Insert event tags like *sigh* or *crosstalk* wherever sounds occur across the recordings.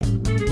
Thank you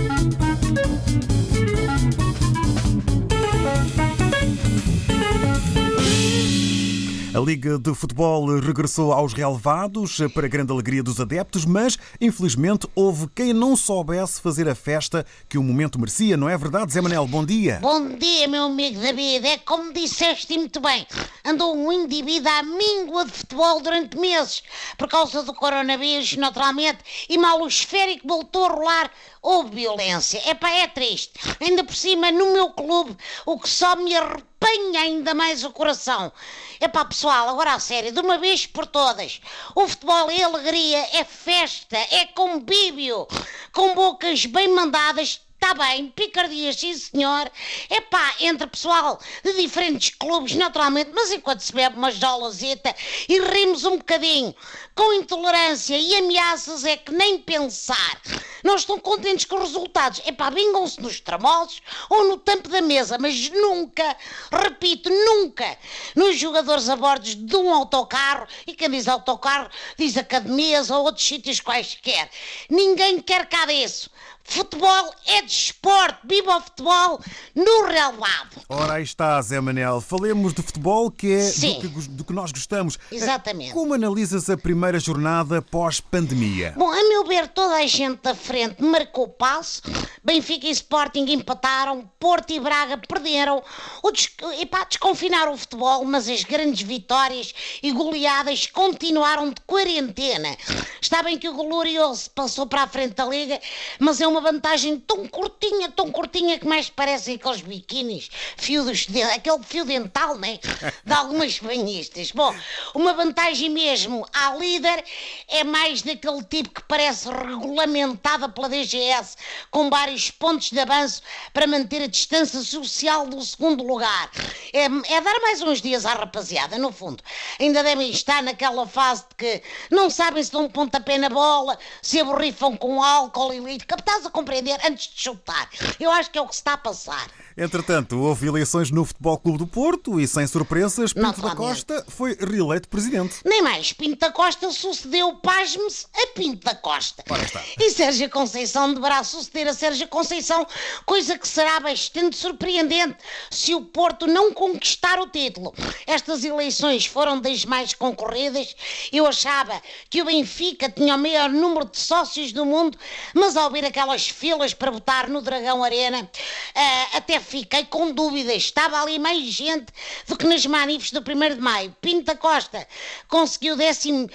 A Liga de Futebol regressou aos relevados para grande alegria dos adeptos, mas infelizmente houve quem não soubesse fazer a festa que o momento merecia, não é verdade, Zé Manel? Bom dia. Bom dia, meu amigo David. É como disseste muito bem. Andou um indivíduo à míngua de futebol durante meses por causa do coronavírus, naturalmente, e mal o esférico voltou a rolar houve violência. Epá, é triste. Ainda por cima, no meu clube, o que só me arrepanha ainda mais o coração. Epá, pessoal, agora a sério, de uma vez por todas, o futebol é alegria, é festa, é convívio, com bocas bem mandadas, Está bem, picardias, sim senhor. É pá, entre pessoal de diferentes clubes, naturalmente, mas enquanto se bebe uma jolazeta e rimos um bocadinho, com intolerância e ameaças é que nem pensar. Não estão contentes com os resultados. É pá, vingam-se nos tramosos ou no tampo da mesa, mas nunca, repito, nunca, nos jogadores a bordo de um autocarro, e quem diz autocarro diz academias ou outros sítios quaisquer. Ninguém quer cá disso. Futebol é desporto, viva o futebol no relevado. Ora, aí está, Zé Manel. Falemos de futebol, que é do que, do que, nós gostamos. Exatamente. Como analisas a primeira jornada pós-pandemia? Bom, a meu ver, toda a gente da frente marcou passo. Benfica e Sporting empataram, Porto e Braga perderam. O des... Epá, desconfinaram o futebol, mas as grandes vitórias e goleadas continuaram de quarentena. Está bem que o Glorioso passou para a frente da Liga, mas é uma vantagem tão curtinha, tão curtinha que mais parecem aqueles biquínis, fio dos, aquele fio dental, né? De algumas *laughs* banhistas. Bom, uma vantagem mesmo à líder é mais daquele tipo que parece regulamentada pela DGS, com vários pontos de avanço para manter a distância social do segundo lugar. É, é dar mais uns dias à rapaziada, no fundo. Ainda devem estar naquela fase de que não sabem se dão um pontapé na bola, se aborrifam com álcool e leite. Estás a compreender antes de chutar. Eu acho que é o que se está a passar. Entretanto, houve eleições no Futebol Clube do Porto e, sem surpresas, Pinto da Costa foi reeleito presidente. Nem mais, Pinto da Costa sucedeu, pasme-se, a Pinto da Costa. Ora está. E Sérgio Conceição deverá suceder a Sérgio Conceição, coisa que será bastante surpreendente se o Porto não conquistar o título. Estas eleições foram das mais concorridas. Eu achava que o Benfica tinha o maior número de sócios do mundo, mas ao ver aquelas filas para votar no Dragão Arena, uh, até fiquei com dúvidas. Estava ali mais gente do que nas manifes do 1 de Maio. Pinta Costa conseguiu décimo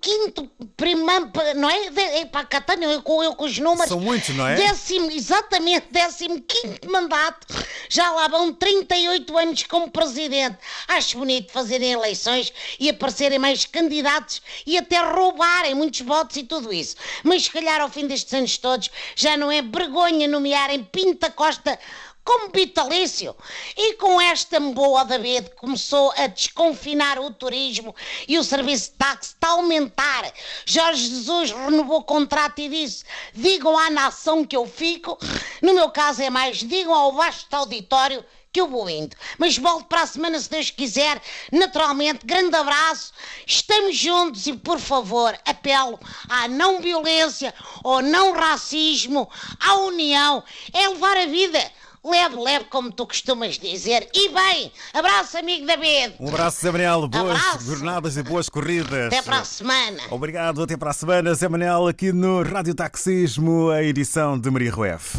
quinto primeiro, não é? é para Catânia, eu, com, eu com os números. São muitos, não é? Décimo, exatamente, décimo quinto mandato. Já lá vão 38 anos como presidente. Acho bonito fazerem eleições e aparecerem mais candidatos e até roubarem muitos votos e tudo isso. Mas se calhar ao fim destes anos todos já não é vergonha nomearem Pinta Costa como vitalício. E com esta boa David começou a desconfinar o turismo e o serviço de táxi está a aumentar. Jorge Jesus renovou o contrato e disse: digam à nação que eu fico. No meu caso é mais, digam ao vasto auditório que eu vou indo. Mas volto para a semana, se Deus quiser. Naturalmente, grande abraço. Estamos juntos e, por favor, apelo à não violência, ao não racismo, à união. É levar a vida leve, leve, como tu costumas dizer. E bem, abraço, amigo David. Um abraço, Zé Manel. Boas abraço. jornadas e boas corridas. Até para a semana. Obrigado, até para a semana, Zé Manel, aqui no Rádio Taxismo, a edição de Maria Rueff.